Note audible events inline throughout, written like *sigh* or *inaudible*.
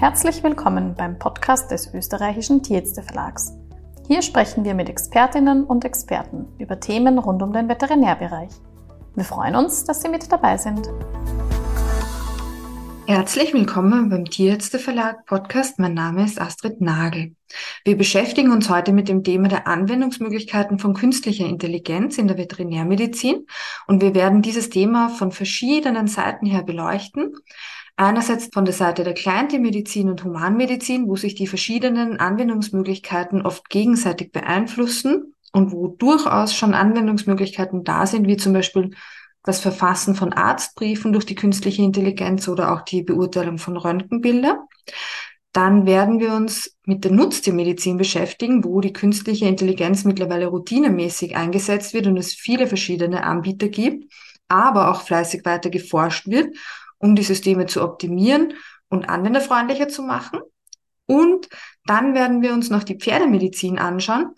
Herzlich willkommen beim Podcast des österreichischen Tierärzte Verlags. Hier sprechen wir mit Expertinnen und Experten über Themen rund um den Veterinärbereich. Wir freuen uns, dass Sie mit dabei sind. Herzlich willkommen beim Tierärzte Verlag Podcast. Mein Name ist Astrid Nagel. Wir beschäftigen uns heute mit dem Thema der Anwendungsmöglichkeiten von künstlicher Intelligenz in der Veterinärmedizin und wir werden dieses Thema von verschiedenen Seiten her beleuchten. Einerseits von der Seite der Kleintiermedizin und Humanmedizin, wo sich die verschiedenen Anwendungsmöglichkeiten oft gegenseitig beeinflussen und wo durchaus schon Anwendungsmöglichkeiten da sind, wie zum Beispiel das Verfassen von Arztbriefen durch die künstliche Intelligenz oder auch die Beurteilung von Röntgenbilder. Dann werden wir uns mit der Nutztiermedizin beschäftigen, wo die künstliche Intelligenz mittlerweile routinemäßig eingesetzt wird und es viele verschiedene Anbieter gibt, aber auch fleißig weiter geforscht wird um die Systeme zu optimieren und anwenderfreundlicher zu machen. Und dann werden wir uns noch die Pferdemedizin anschauen,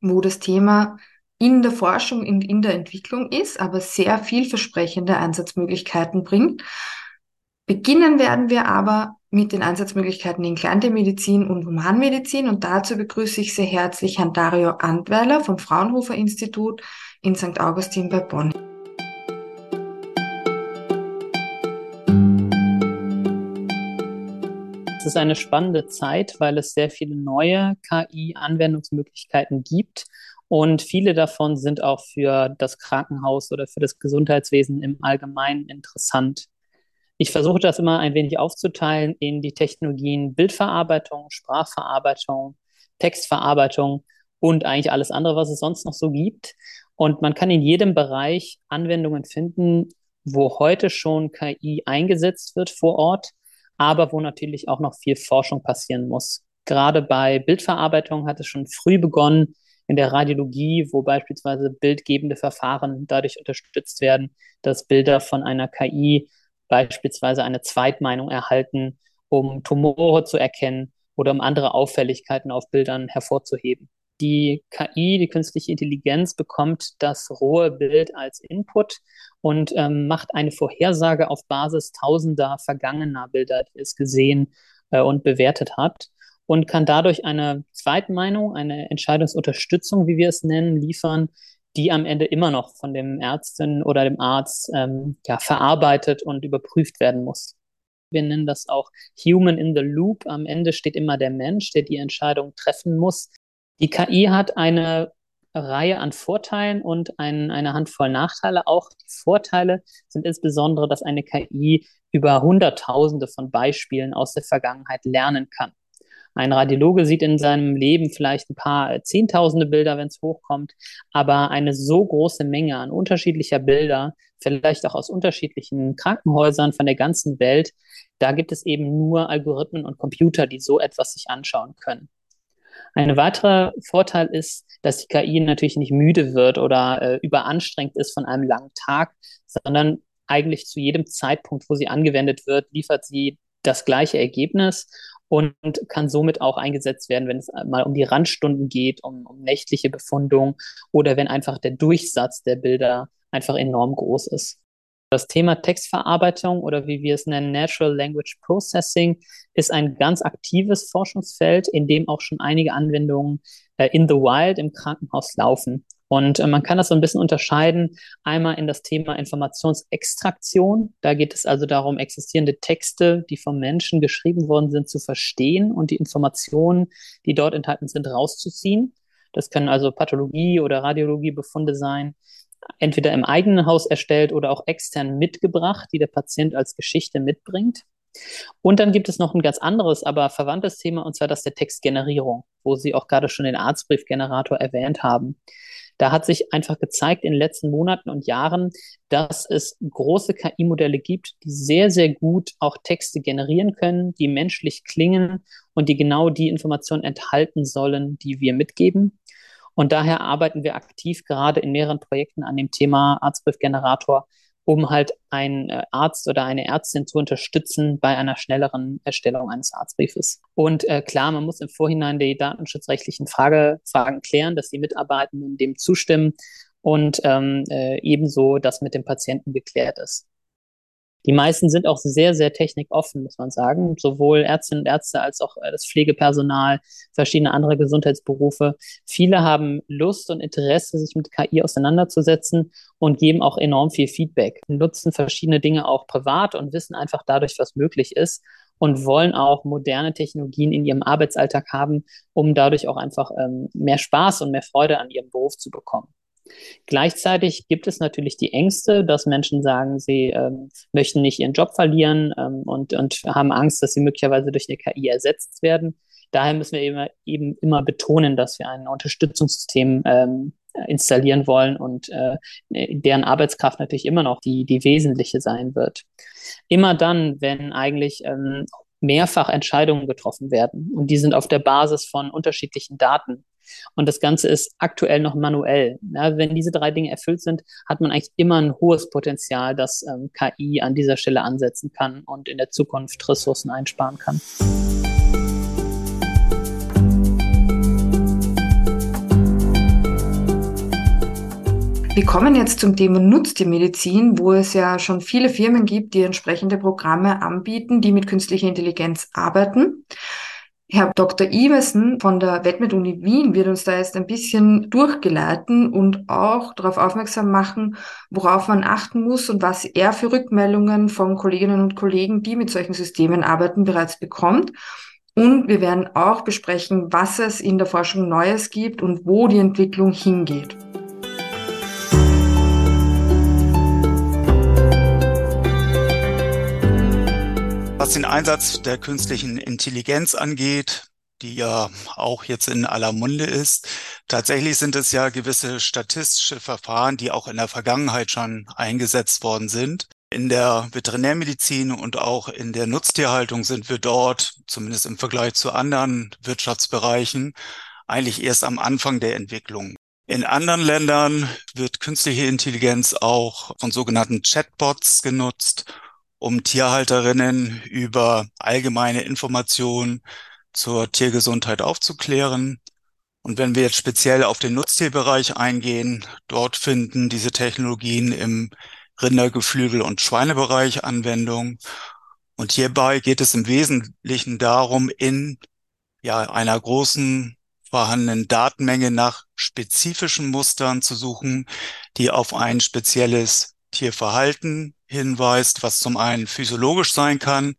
wo das Thema in der Forschung und in der Entwicklung ist, aber sehr vielversprechende Einsatzmöglichkeiten bringt. Beginnen werden wir aber mit den Einsatzmöglichkeiten in Kleintiermedizin und Humanmedizin und dazu begrüße ich sehr herzlich Herrn Dario Antweiler vom Fraunhofer Institut in St. Augustin bei Bonn. Es ist eine spannende Zeit, weil es sehr viele neue KI-Anwendungsmöglichkeiten gibt und viele davon sind auch für das Krankenhaus oder für das Gesundheitswesen im Allgemeinen interessant. Ich versuche das immer ein wenig aufzuteilen in die Technologien Bildverarbeitung, Sprachverarbeitung, Textverarbeitung und eigentlich alles andere, was es sonst noch so gibt. Und man kann in jedem Bereich Anwendungen finden, wo heute schon KI eingesetzt wird vor Ort aber wo natürlich auch noch viel Forschung passieren muss. Gerade bei Bildverarbeitung hat es schon früh begonnen, in der Radiologie, wo beispielsweise bildgebende Verfahren dadurch unterstützt werden, dass Bilder von einer KI beispielsweise eine Zweitmeinung erhalten, um Tumore zu erkennen oder um andere Auffälligkeiten auf Bildern hervorzuheben. Die KI, die künstliche Intelligenz, bekommt das rohe Bild als Input und ähm, macht eine Vorhersage auf Basis tausender vergangener Bilder, die es gesehen äh, und bewertet hat und kann dadurch eine Zweitmeinung, eine Entscheidungsunterstützung, wie wir es nennen, liefern, die am Ende immer noch von dem Ärztin oder dem Arzt ähm, ja, verarbeitet und überprüft werden muss. Wir nennen das auch Human in the Loop. Am Ende steht immer der Mensch, der die Entscheidung treffen muss. Die KI hat eine Reihe an Vorteilen und ein, eine Handvoll Nachteile. Auch die Vorteile sind insbesondere, dass eine KI über Hunderttausende von Beispielen aus der Vergangenheit lernen kann. Ein Radiologe sieht in seinem Leben vielleicht ein paar Zehntausende Bilder, wenn es hochkommt, aber eine so große Menge an unterschiedlicher Bilder, vielleicht auch aus unterschiedlichen Krankenhäusern von der ganzen Welt, da gibt es eben nur Algorithmen und Computer, die so etwas sich anschauen können. Ein weiterer Vorteil ist, dass die KI natürlich nicht müde wird oder äh, überanstrengt ist von einem langen Tag, sondern eigentlich zu jedem Zeitpunkt, wo sie angewendet wird, liefert sie das gleiche Ergebnis und kann somit auch eingesetzt werden, wenn es mal um die Randstunden geht, um, um nächtliche Befundung oder wenn einfach der Durchsatz der Bilder einfach enorm groß ist. Das Thema Textverarbeitung oder wie wir es nennen, Natural Language Processing, ist ein ganz aktives Forschungsfeld, in dem auch schon einige Anwendungen äh, in the wild im Krankenhaus laufen. Und äh, man kann das so ein bisschen unterscheiden, einmal in das Thema Informationsextraktion. Da geht es also darum, existierende Texte, die vom Menschen geschrieben worden sind, zu verstehen und die Informationen, die dort enthalten sind, rauszuziehen. Das können also Pathologie- oder Radiologiebefunde sein entweder im eigenen Haus erstellt oder auch extern mitgebracht, die der Patient als Geschichte mitbringt. Und dann gibt es noch ein ganz anderes, aber verwandtes Thema, und zwar das der Textgenerierung, wo Sie auch gerade schon den Arztbriefgenerator erwähnt haben. Da hat sich einfach gezeigt in den letzten Monaten und Jahren, dass es große KI-Modelle gibt, die sehr, sehr gut auch Texte generieren können, die menschlich klingen und die genau die Informationen enthalten sollen, die wir mitgeben. Und daher arbeiten wir aktiv gerade in mehreren Projekten an dem Thema Arztbriefgenerator, um halt einen äh, Arzt oder eine Ärztin zu unterstützen bei einer schnelleren Erstellung eines Arztbriefes. Und äh, klar, man muss im Vorhinein die datenschutzrechtlichen Frage, Fragen klären, dass die Mitarbeitenden dem zustimmen und ähm, äh, ebenso, dass mit dem Patienten geklärt ist. Die meisten sind auch sehr, sehr technikoffen, muss man sagen. Sowohl Ärztinnen und Ärzte als auch äh, das Pflegepersonal, verschiedene andere Gesundheitsberufe. Viele haben Lust und Interesse, sich mit KI auseinanderzusetzen und geben auch enorm viel Feedback, nutzen verschiedene Dinge auch privat und wissen einfach dadurch, was möglich ist und wollen auch moderne Technologien in ihrem Arbeitsalltag haben, um dadurch auch einfach ähm, mehr Spaß und mehr Freude an ihrem Beruf zu bekommen. Gleichzeitig gibt es natürlich die Ängste, dass Menschen sagen, sie ähm, möchten nicht ihren Job verlieren ähm, und, und haben Angst, dass sie möglicherweise durch eine KI ersetzt werden. Daher müssen wir eben, eben immer betonen, dass wir ein Unterstützungssystem ähm, installieren wollen und äh, deren Arbeitskraft natürlich immer noch die, die wesentliche sein wird. Immer dann, wenn eigentlich ähm, mehrfach Entscheidungen getroffen werden und die sind auf der Basis von unterschiedlichen Daten und das Ganze ist aktuell noch manuell. Ja, wenn diese drei Dinge erfüllt sind, hat man eigentlich immer ein hohes Potenzial, dass ähm, KI an dieser Stelle ansetzen kann und in der Zukunft Ressourcen einsparen kann. Wir kommen jetzt zum Thema Nutztiermedizin, wo es ja schon viele Firmen gibt, die entsprechende Programme anbieten, die mit künstlicher Intelligenz arbeiten. Herr Dr. Iversen von der Wettmet-Uni Wien wird uns da jetzt ein bisschen durchgeleiten und auch darauf aufmerksam machen, worauf man achten muss und was er für Rückmeldungen von Kolleginnen und Kollegen, die mit solchen Systemen arbeiten, bereits bekommt. Und wir werden auch besprechen, was es in der Forschung Neues gibt und wo die Entwicklung hingeht. Was den Einsatz der künstlichen Intelligenz angeht, die ja auch jetzt in aller Munde ist. Tatsächlich sind es ja gewisse statistische Verfahren, die auch in der Vergangenheit schon eingesetzt worden sind. In der Veterinärmedizin und auch in der Nutztierhaltung sind wir dort, zumindest im Vergleich zu anderen Wirtschaftsbereichen, eigentlich erst am Anfang der Entwicklung. In anderen Ländern wird künstliche Intelligenz auch von sogenannten Chatbots genutzt um Tierhalterinnen über allgemeine Informationen zur Tiergesundheit aufzuklären. Und wenn wir jetzt speziell auf den Nutztierbereich eingehen, dort finden diese Technologien im Rinder-, Geflügel- und Schweinebereich Anwendung. Und hierbei geht es im Wesentlichen darum, in ja, einer großen vorhandenen Datenmenge nach spezifischen Mustern zu suchen, die auf ein spezielles Tierverhalten hinweist, was zum einen physiologisch sein kann,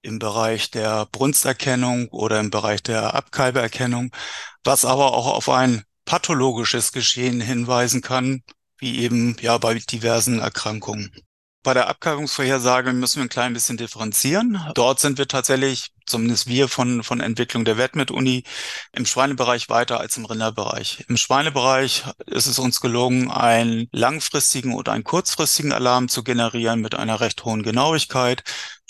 im Bereich der Brunsterkennung oder im Bereich der Abkalberkennung, was aber auch auf ein pathologisches Geschehen hinweisen kann, wie eben ja bei diversen Erkrankungen. Bei der Abkalbungsvorhersage müssen wir ein klein bisschen differenzieren. Dort sind wir tatsächlich, zumindest wir von, von Entwicklung der Wettmet-Uni, im Schweinebereich weiter als im Rinderbereich. Im Schweinebereich ist es uns gelungen, einen langfristigen oder einen kurzfristigen Alarm zu generieren mit einer recht hohen Genauigkeit.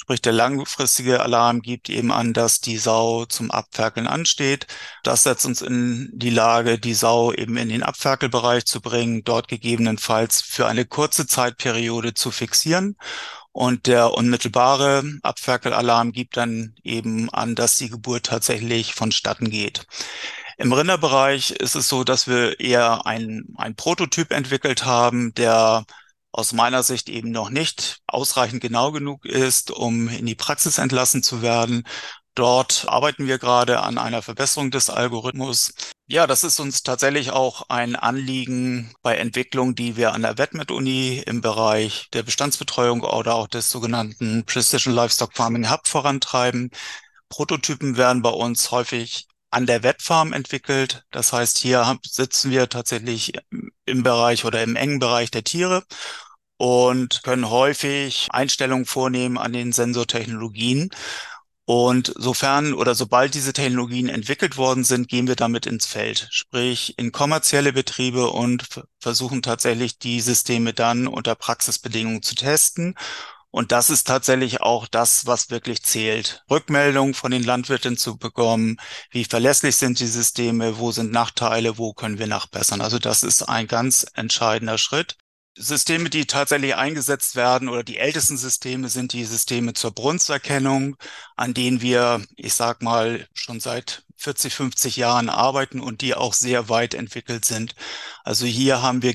Sprich, der langfristige Alarm gibt eben an, dass die Sau zum Abferkeln ansteht. Das setzt uns in die Lage, die Sau eben in den Abferkelbereich zu bringen, dort gegebenenfalls für eine kurze Zeitperiode zu fixieren. Und der unmittelbare Abferkelalarm gibt dann eben an, dass die Geburt tatsächlich vonstatten geht. Im Rinderbereich ist es so, dass wir eher ein, ein Prototyp entwickelt haben, der aus meiner Sicht eben noch nicht ausreichend genau genug ist, um in die Praxis entlassen zu werden. Dort arbeiten wir gerade an einer Verbesserung des Algorithmus. Ja, das ist uns tatsächlich auch ein Anliegen bei Entwicklung, die wir an der Wettmet-Uni im Bereich der Bestandsbetreuung oder auch des sogenannten Precision Livestock Farming Hub vorantreiben. Prototypen werden bei uns häufig an der Wettfarm entwickelt. Das heißt, hier sitzen wir tatsächlich im Bereich oder im engen Bereich der Tiere und können häufig Einstellungen vornehmen an den Sensortechnologien. Und sofern oder sobald diese Technologien entwickelt worden sind, gehen wir damit ins Feld, sprich in kommerzielle Betriebe und versuchen tatsächlich die Systeme dann unter Praxisbedingungen zu testen und das ist tatsächlich auch das, was wirklich zählt. Rückmeldungen von den Landwirten zu bekommen. Wie verlässlich sind die Systeme? Wo sind Nachteile? Wo können wir nachbessern? Also das ist ein ganz entscheidender Schritt. Systeme, die tatsächlich eingesetzt werden oder die ältesten Systeme sind die Systeme zur Brunsterkennung, an denen wir, ich sag mal, schon seit 40, 50 Jahren arbeiten und die auch sehr weit entwickelt sind. Also hier haben wir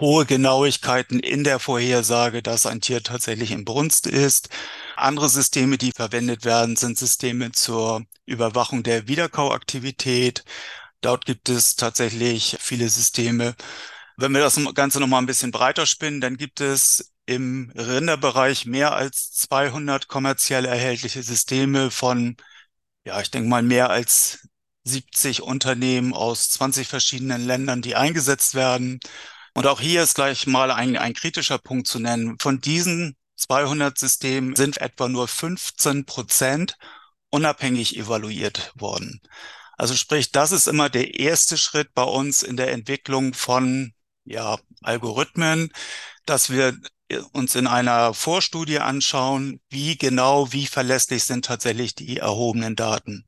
hohe Genauigkeiten in der Vorhersage, dass ein Tier tatsächlich in Brunst ist. Andere Systeme, die verwendet werden, sind Systeme zur Überwachung der Wiederkauaktivität. Dort gibt es tatsächlich viele Systeme. Wenn wir das Ganze noch mal ein bisschen breiter spinnen, dann gibt es im Rinderbereich mehr als 200 kommerziell erhältliche Systeme von, ja, ich denke mal mehr als 70 Unternehmen aus 20 verschiedenen Ländern, die eingesetzt werden. Und auch hier ist gleich mal ein, ein kritischer Punkt zu nennen. Von diesen 200 Systemen sind etwa nur 15 Prozent unabhängig evaluiert worden. Also sprich, das ist immer der erste Schritt bei uns in der Entwicklung von ja, Algorithmen, dass wir uns in einer Vorstudie anschauen, wie genau, wie verlässlich sind tatsächlich die erhobenen Daten.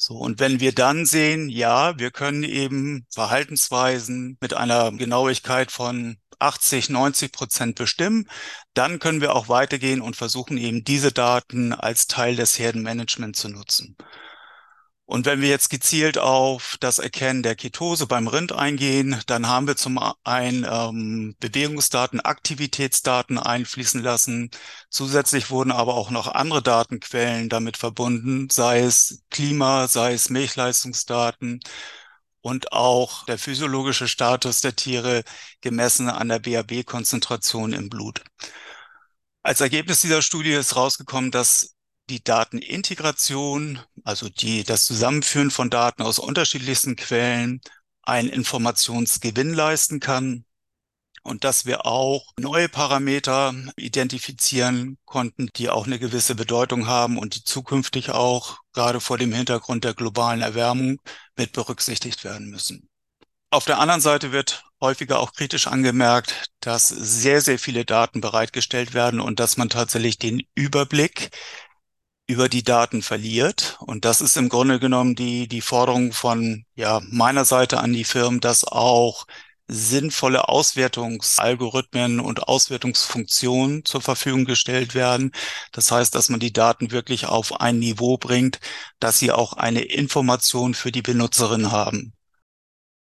So, und wenn wir dann sehen, ja, wir können eben Verhaltensweisen mit einer Genauigkeit von 80, 90 Prozent bestimmen, dann können wir auch weitergehen und versuchen eben diese Daten als Teil des Herdenmanagements zu nutzen. Und wenn wir jetzt gezielt auf das Erkennen der Ketose beim Rind eingehen, dann haben wir zum einen ähm, Bewegungsdaten, Aktivitätsdaten einfließen lassen. Zusätzlich wurden aber auch noch andere Datenquellen damit verbunden, sei es Klima, sei es Milchleistungsdaten und auch der physiologische Status der Tiere gemessen an der BAB-Konzentration im Blut. Als Ergebnis dieser Studie ist rausgekommen, dass die Datenintegration, also die, das Zusammenführen von Daten aus unterschiedlichsten Quellen, einen Informationsgewinn leisten kann und dass wir auch neue Parameter identifizieren konnten, die auch eine gewisse Bedeutung haben und die zukünftig auch gerade vor dem Hintergrund der globalen Erwärmung mit berücksichtigt werden müssen. Auf der anderen Seite wird häufiger auch kritisch angemerkt, dass sehr, sehr viele Daten bereitgestellt werden und dass man tatsächlich den Überblick über die Daten verliert. Und das ist im Grunde genommen die, die Forderung von ja, meiner Seite an die Firmen, dass auch sinnvolle Auswertungsalgorithmen und Auswertungsfunktionen zur Verfügung gestellt werden. Das heißt, dass man die Daten wirklich auf ein Niveau bringt, dass sie auch eine Information für die Benutzerin haben.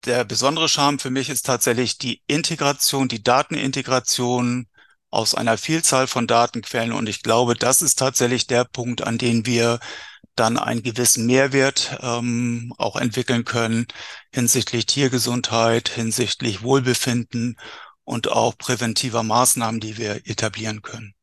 Der besondere Charme für mich ist tatsächlich die Integration, die Datenintegration aus einer Vielzahl von Datenquellen. Und ich glaube, das ist tatsächlich der Punkt, an dem wir dann einen gewissen Mehrwert ähm, auch entwickeln können hinsichtlich Tiergesundheit, hinsichtlich Wohlbefinden und auch präventiver Maßnahmen, die wir etablieren können.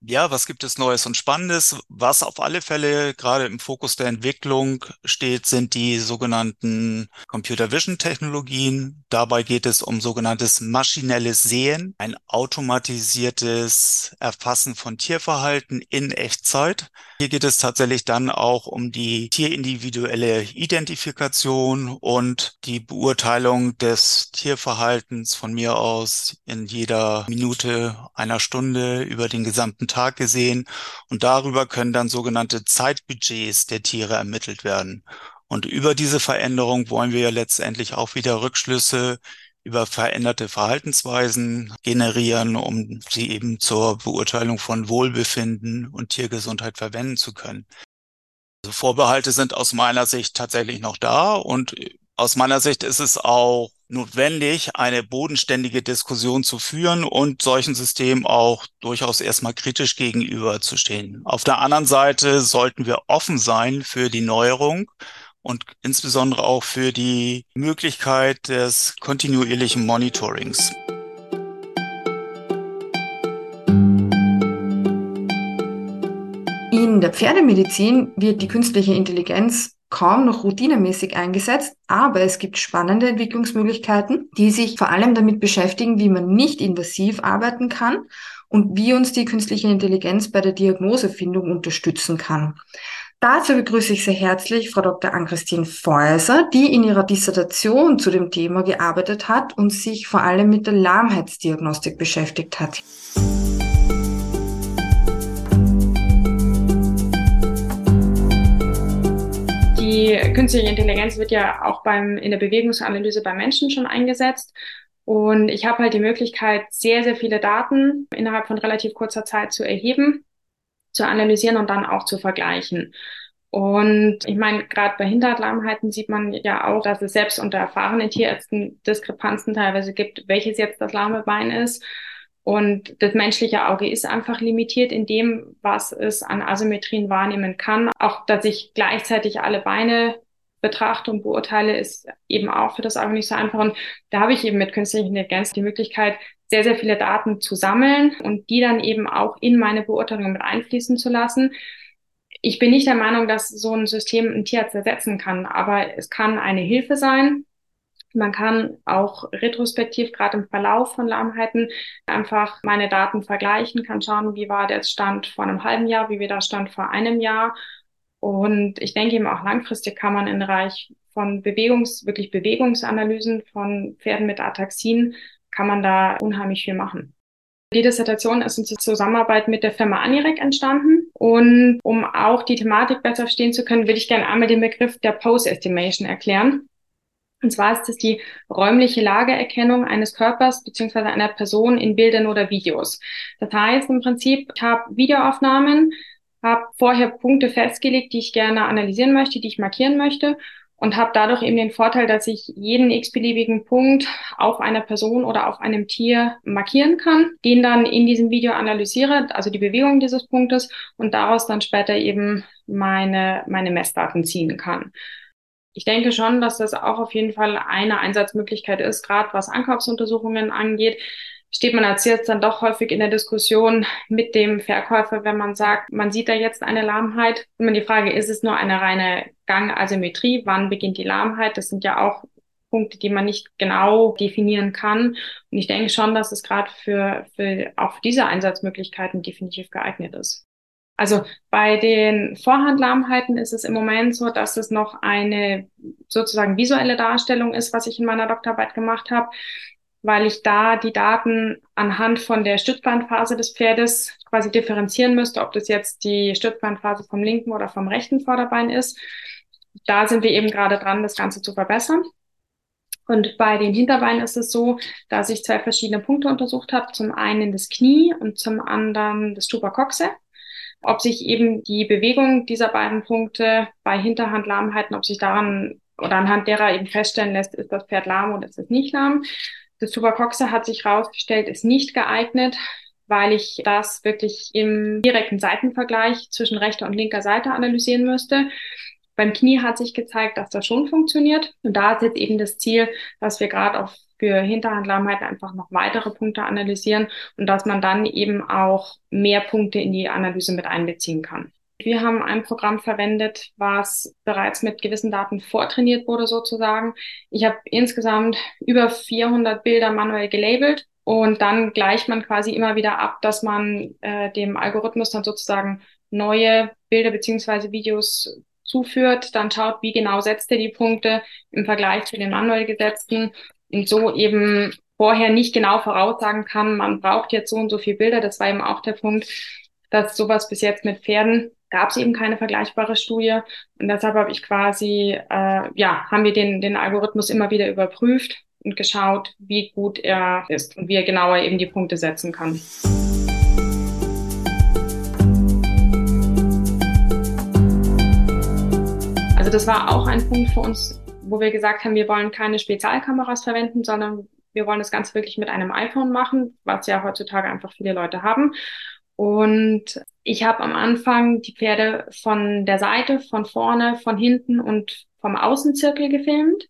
Ja, was gibt es Neues und Spannendes? Was auf alle Fälle gerade im Fokus der Entwicklung steht, sind die sogenannten Computer Vision Technologien. Dabei geht es um sogenanntes maschinelles Sehen, ein automatisiertes Erfassen von Tierverhalten in Echtzeit. Hier geht es tatsächlich dann auch um die tierindividuelle Identifikation und die Beurteilung des Tierverhaltens von mir aus in jeder Minute einer Stunde über den gesamten Tag gesehen. Und darüber können dann sogenannte Zeitbudgets der Tiere ermittelt werden. Und über diese Veränderung wollen wir ja letztendlich auch wieder Rückschlüsse über veränderte Verhaltensweisen generieren, um sie eben zur Beurteilung von Wohlbefinden und Tiergesundheit verwenden zu können. Also Vorbehalte sind aus meiner Sicht tatsächlich noch da und aus meiner Sicht ist es auch notwendig, eine bodenständige Diskussion zu führen und solchen Systemen auch durchaus erstmal kritisch gegenüberzustehen. Auf der anderen Seite sollten wir offen sein für die Neuerung und insbesondere auch für die Möglichkeit des kontinuierlichen Monitorings. In der Pferdemedizin wird die künstliche Intelligenz kaum noch routinemäßig eingesetzt, aber es gibt spannende Entwicklungsmöglichkeiten, die sich vor allem damit beschäftigen, wie man nicht invasiv arbeiten kann und wie uns die künstliche Intelligenz bei der Diagnosefindung unterstützen kann. Dazu begrüße ich sehr herzlich Frau Dr. Ann-Christine Feuser, die in ihrer Dissertation zu dem Thema gearbeitet hat und sich vor allem mit der Lahmheitsdiagnostik beschäftigt hat. Die künstliche Intelligenz wird ja auch beim, in der Bewegungsanalyse bei Menschen schon eingesetzt. Und ich habe halt die Möglichkeit, sehr, sehr viele Daten innerhalb von relativ kurzer Zeit zu erheben zu analysieren und dann auch zu vergleichen. Und ich meine, gerade bei Hinterradlahmheiten sieht man ja auch, dass es selbst unter erfahrenen Tierärzten Diskrepanzen teilweise gibt, welches jetzt das lahme Bein ist. Und das menschliche Auge ist einfach limitiert in dem, was es an Asymmetrien wahrnehmen kann. Auch, dass ich gleichzeitig alle Beine betrachte und beurteile, ist eben auch für das Auge nicht so einfach. Und da habe ich eben mit künstlicher Intelligenz die Möglichkeit, sehr, sehr viele Daten zu sammeln und die dann eben auch in meine Beurteilung mit einfließen zu lassen. Ich bin nicht der Meinung, dass so ein System ein Tierarzt ersetzen kann, aber es kann eine Hilfe sein. Man kann auch retrospektiv, gerade im Verlauf von Lahmheiten, einfach meine Daten vergleichen, kann schauen, wie war der Stand vor einem halben Jahr, wie war der Stand vor einem Jahr und ich denke eben auch langfristig kann man im Bereich von Bewegungs, wirklich Bewegungsanalysen von Pferden mit Ataxien, kann man da unheimlich viel machen. Die Dissertation ist in Zusammenarbeit mit der Firma Anirec entstanden. Und um auch die Thematik besser verstehen zu können, würde ich gerne einmal den Begriff der Pose Estimation erklären. Und zwar ist es die räumliche Lageerkennung eines Körpers beziehungsweise einer Person in Bildern oder Videos. Das heißt im Prinzip, ich habe Videoaufnahmen, habe vorher Punkte festgelegt, die ich gerne analysieren möchte, die ich markieren möchte und habe dadurch eben den Vorteil, dass ich jeden x-beliebigen Punkt auf einer Person oder auf einem Tier markieren kann, den dann in diesem Video analysiere, also die Bewegung dieses Punktes und daraus dann später eben meine, meine Messdaten ziehen kann. Ich denke schon, dass das auch auf jeden Fall eine Einsatzmöglichkeit ist, gerade was Ankaufsuntersuchungen angeht steht man als jetzt dann doch häufig in der Diskussion mit dem Verkäufer, wenn man sagt, man sieht da jetzt eine Lahmheit. Immer die Frage, ist es nur eine reine Gangasymmetrie? Wann beginnt die Lahmheit? Das sind ja auch Punkte, die man nicht genau definieren kann. Und ich denke schon, dass es gerade für, für auch diese Einsatzmöglichkeiten definitiv geeignet ist. Also bei den Vorhandlahmheiten ist es im Moment so, dass es noch eine sozusagen visuelle Darstellung ist, was ich in meiner Doktorarbeit gemacht habe weil ich da die Daten anhand von der Stützbandphase des Pferdes quasi differenzieren müsste, ob das jetzt die Stützbandphase vom linken oder vom rechten Vorderbein ist. Da sind wir eben gerade dran, das Ganze zu verbessern. Und bei den Hinterbeinen ist es so, dass ich zwei verschiedene Punkte untersucht habe. Zum einen das Knie und zum anderen das Tubercoxe. Ob sich eben die Bewegung dieser beiden Punkte bei Hinterhandlahmheiten, ob sich daran oder anhand derer eben feststellen lässt, ist das Pferd lahm oder ist es nicht lahm. Das Tubercoxe hat sich herausgestellt, ist nicht geeignet, weil ich das wirklich im direkten Seitenvergleich zwischen rechter und linker Seite analysieren müsste. Beim Knie hat sich gezeigt, dass das schon funktioniert. Und da ist jetzt eben das Ziel, dass wir gerade auch für Hinterhandlahmheiten einfach noch weitere Punkte analysieren und dass man dann eben auch mehr Punkte in die Analyse mit einbeziehen kann. Wir haben ein Programm verwendet, was bereits mit gewissen Daten vortrainiert wurde sozusagen. Ich habe insgesamt über 400 Bilder manuell gelabelt und dann gleicht man quasi immer wieder ab, dass man äh, dem Algorithmus dann sozusagen neue Bilder beziehungsweise Videos zuführt, dann schaut, wie genau setzt er die Punkte im Vergleich zu den manuell gesetzten und so eben vorher nicht genau voraussagen kann, man braucht jetzt so und so viel Bilder. Das war eben auch der Punkt, dass sowas bis jetzt mit Pferden gab es eben keine vergleichbare Studie. Und deshalb habe ich quasi, äh, ja, haben wir den, den Algorithmus immer wieder überprüft und geschaut, wie gut er ist und wie er genauer eben die Punkte setzen kann. Also das war auch ein Punkt für uns, wo wir gesagt haben, wir wollen keine Spezialkameras verwenden, sondern wir wollen das Ganze wirklich mit einem iPhone machen, was ja heutzutage einfach viele Leute haben. Und ich habe am Anfang die Pferde von der Seite, von vorne, von hinten und vom Außenzirkel gefilmt.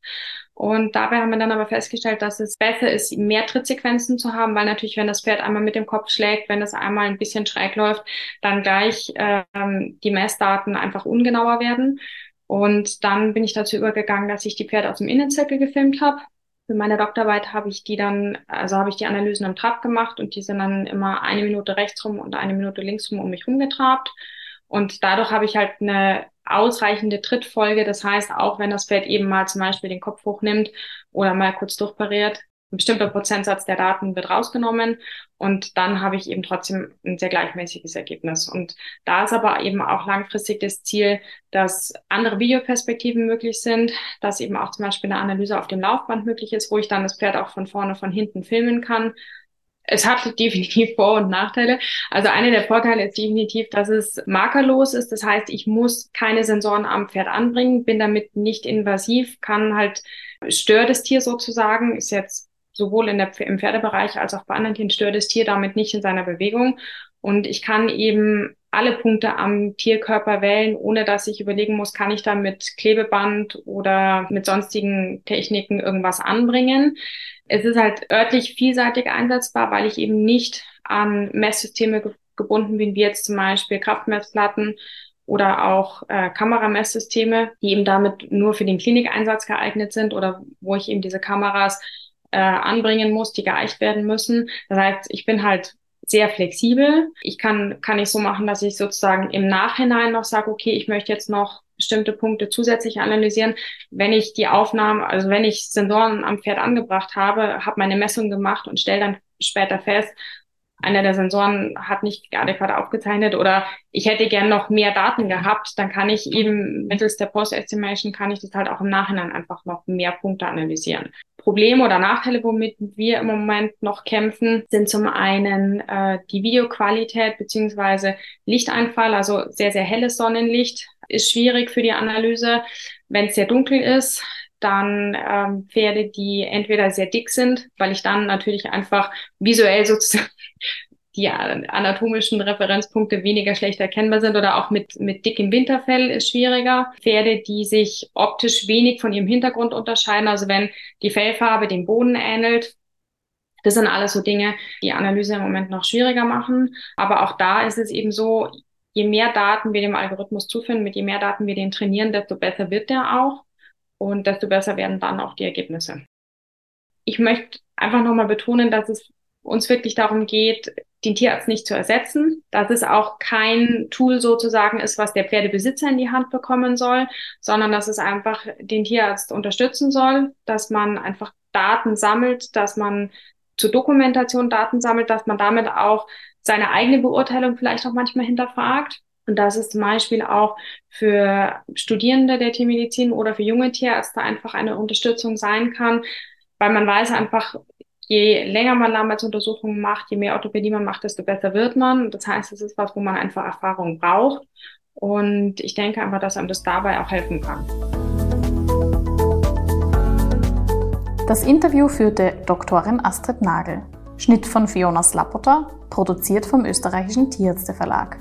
Und dabei haben wir dann aber festgestellt, dass es besser ist, mehr Trittsequenzen zu haben, weil natürlich, wenn das Pferd einmal mit dem Kopf schlägt, wenn es einmal ein bisschen schräg läuft, dann gleich ähm, die Messdaten einfach ungenauer werden. Und dann bin ich dazu übergegangen, dass ich die Pferde aus dem Innenzirkel gefilmt habe für meine Doktorarbeit habe ich die dann, also habe ich die Analysen am Trab gemacht und die sind dann immer eine Minute rechts rum und eine Minute links rum um mich rumgetrabt. Und dadurch habe ich halt eine ausreichende Trittfolge. Das heißt, auch wenn das Pferd eben mal zum Beispiel den Kopf hochnimmt oder mal kurz durchpariert, ein bestimmter Prozentsatz der Daten wird rausgenommen und dann habe ich eben trotzdem ein sehr gleichmäßiges Ergebnis. Und da ist aber eben auch langfristig das Ziel, dass andere Videoperspektiven möglich sind, dass eben auch zum Beispiel eine Analyse auf dem Laufband möglich ist, wo ich dann das Pferd auch von vorne, von hinten filmen kann. es hat *laughs* definitiv Vor- und Nachteile. Also einer der Vorteile ist definitiv, dass es markerlos ist. Das heißt, ich muss keine Sensoren am Pferd anbringen, bin damit nicht invasiv, kann halt stör das Tier sozusagen, ist jetzt sowohl in der, im Pferdebereich als auch bei anderen Tieren stört das Tier damit nicht in seiner Bewegung. Und ich kann eben alle Punkte am Tierkörper wählen, ohne dass ich überlegen muss, kann ich da mit Klebeband oder mit sonstigen Techniken irgendwas anbringen. Es ist halt örtlich vielseitig einsetzbar, weil ich eben nicht an Messsysteme ge gebunden bin, wie jetzt zum Beispiel Kraftmessplatten oder auch äh, Kameramesssysteme, die eben damit nur für den Klinikeinsatz geeignet sind oder wo ich eben diese Kameras äh, anbringen muss, die geeicht werden müssen. Das heißt, ich bin halt sehr flexibel. Ich kann, kann ich so machen, dass ich sozusagen im Nachhinein noch sage, okay, ich möchte jetzt noch bestimmte Punkte zusätzlich analysieren. Wenn ich die Aufnahmen, also wenn ich Sensoren am Pferd angebracht habe, habe meine Messung gemacht und stelle dann später fest, einer der Sensoren hat nicht adäquat aufgezeichnet oder ich hätte gern noch mehr Daten gehabt, dann kann ich eben mittels der Post-Estimation kann ich das halt auch im Nachhinein einfach noch mehr Punkte analysieren. Probleme oder Nachteile, womit wir im Moment noch kämpfen, sind zum einen äh, die Videoqualität beziehungsweise Lichteinfall, also sehr, sehr helles Sonnenlicht ist schwierig für die Analyse. Wenn es sehr dunkel ist, dann ähm, Pferde, die entweder sehr dick sind, weil ich dann natürlich einfach visuell sozusagen *laughs* die anatomischen Referenzpunkte weniger schlecht erkennbar sind oder auch mit, mit dickem Winterfell ist schwieriger. Pferde, die sich optisch wenig von ihrem Hintergrund unterscheiden, also wenn die Fellfarbe dem Boden ähnelt, das sind alles so Dinge, die Analyse im Moment noch schwieriger machen. Aber auch da ist es eben so, je mehr Daten wir dem Algorithmus zuführen, mit je mehr Daten wir den trainieren, desto besser wird der auch und desto besser werden dann auch die Ergebnisse. Ich möchte einfach nochmal betonen, dass es uns wirklich darum geht, den Tierarzt nicht zu ersetzen, dass es auch kein Tool sozusagen ist, was der Pferdebesitzer in die Hand bekommen soll, sondern dass es einfach den Tierarzt unterstützen soll, dass man einfach Daten sammelt, dass man zur Dokumentation Daten sammelt, dass man damit auch seine eigene Beurteilung vielleicht auch manchmal hinterfragt und dass es zum Beispiel auch für Studierende der Tiermedizin oder für junge Tierärzte einfach eine Unterstützung sein kann, weil man weiß einfach, je länger man Lahmheitsuntersuchungen macht, je mehr Orthopädie man macht, desto besser wird man. Das heißt, es ist was, wo man einfach Erfahrung braucht. Und ich denke einfach, dass einem das dabei auch helfen kann. Das Interview führte Doktorin Astrid Nagel. Schnitt von Fiona Slapota, produziert vom österreichischen Tierärzteverlag.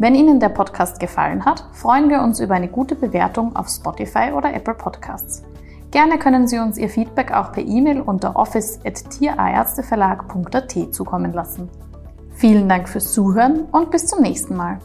Wenn Ihnen der Podcast gefallen hat, freuen wir uns über eine gute Bewertung auf Spotify oder Apple Podcasts. Gerne können Sie uns Ihr Feedback auch per E-Mail unter office.tierärzteverlag.at zukommen lassen. Vielen Dank fürs Zuhören und bis zum nächsten Mal.